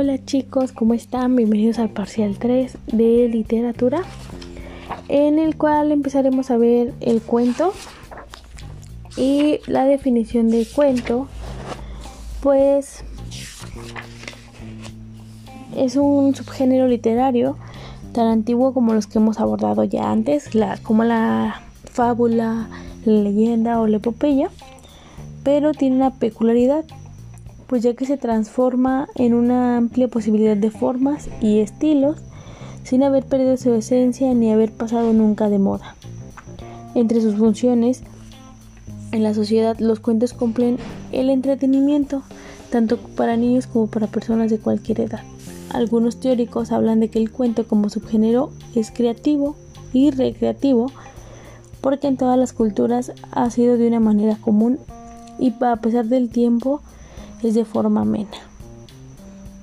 Hola chicos, ¿cómo están? Bienvenidos al parcial 3 de literatura, en el cual empezaremos a ver el cuento y la definición de cuento, pues es un subgénero literario tan antiguo como los que hemos abordado ya antes, como la fábula, la leyenda o la epopeya, pero tiene una peculiaridad pues ya que se transforma en una amplia posibilidad de formas y estilos sin haber perdido su esencia ni haber pasado nunca de moda. Entre sus funciones en la sociedad los cuentos cumplen el entretenimiento, tanto para niños como para personas de cualquier edad. Algunos teóricos hablan de que el cuento como subgénero es creativo y recreativo porque en todas las culturas ha sido de una manera común y a pesar del tiempo es de forma amena.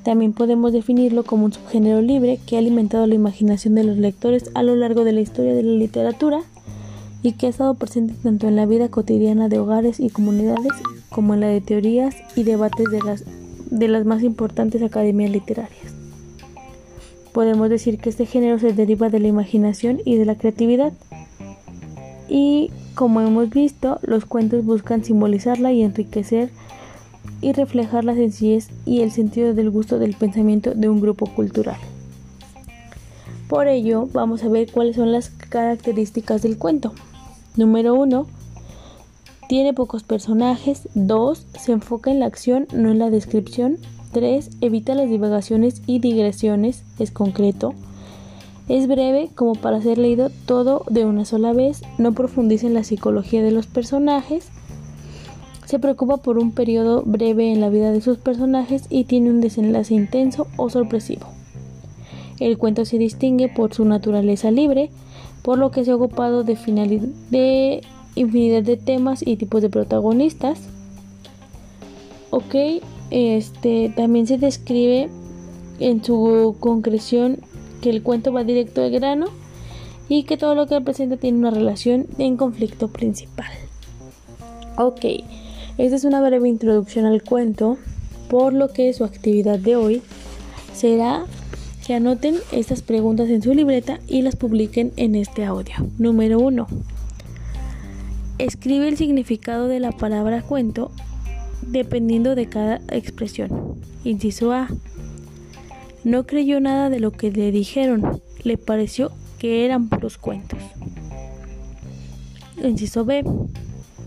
También podemos definirlo como un subgénero libre que ha alimentado la imaginación de los lectores a lo largo de la historia de la literatura y que ha estado presente tanto en la vida cotidiana de hogares y comunidades como en la de teorías y debates de las, de las más importantes academias literarias. Podemos decir que este género se deriva de la imaginación y de la creatividad y como hemos visto, los cuentos buscan simbolizarla y enriquecer y reflejar la sencillez y el sentido del gusto del pensamiento de un grupo cultural. Por ello, vamos a ver cuáles son las características del cuento. Número 1. Tiene pocos personajes. 2. Se enfoca en la acción, no en la descripción. 3. Evita las divagaciones y digresiones. Es concreto. Es breve como para ser leído todo de una sola vez. No profundiza en la psicología de los personajes se preocupa por un periodo breve en la vida de sus personajes y tiene un desenlace intenso o sorpresivo. El cuento se distingue por su naturaleza libre, por lo que se ha ocupado de, de infinidad de temas y tipos de protagonistas. Ok, este también se describe en su concreción que el cuento va directo al grano y que todo lo que presenta tiene una relación en conflicto principal. Ok, esta es una breve introducción al cuento, por lo que su actividad de hoy será que anoten estas preguntas en su libreta y las publiquen en este audio. Número 1. Escribe el significado de la palabra cuento dependiendo de cada expresión. Inciso A. No creyó nada de lo que le dijeron, le pareció que eran puros cuentos. Inciso B.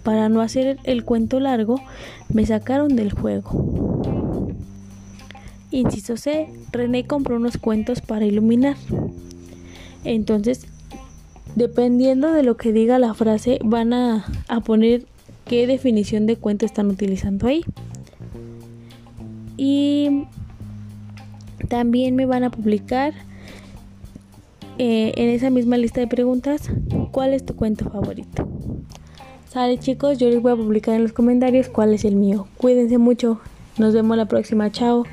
Para no hacer el cuento largo, me sacaron del juego. Inciso C. René compró unos cuentos para iluminar. Entonces, dependiendo de lo que diga la frase, van a, poner qué definición de cuento están utilizando ahí. Y también me van a publicar eh, en esa misma lista de preguntas cuál es tu cuento favorito. Sale chicos, yo les voy a publicar en los comentarios cuál es el mío. Cuídense mucho. Nos vemos la próxima. Chao.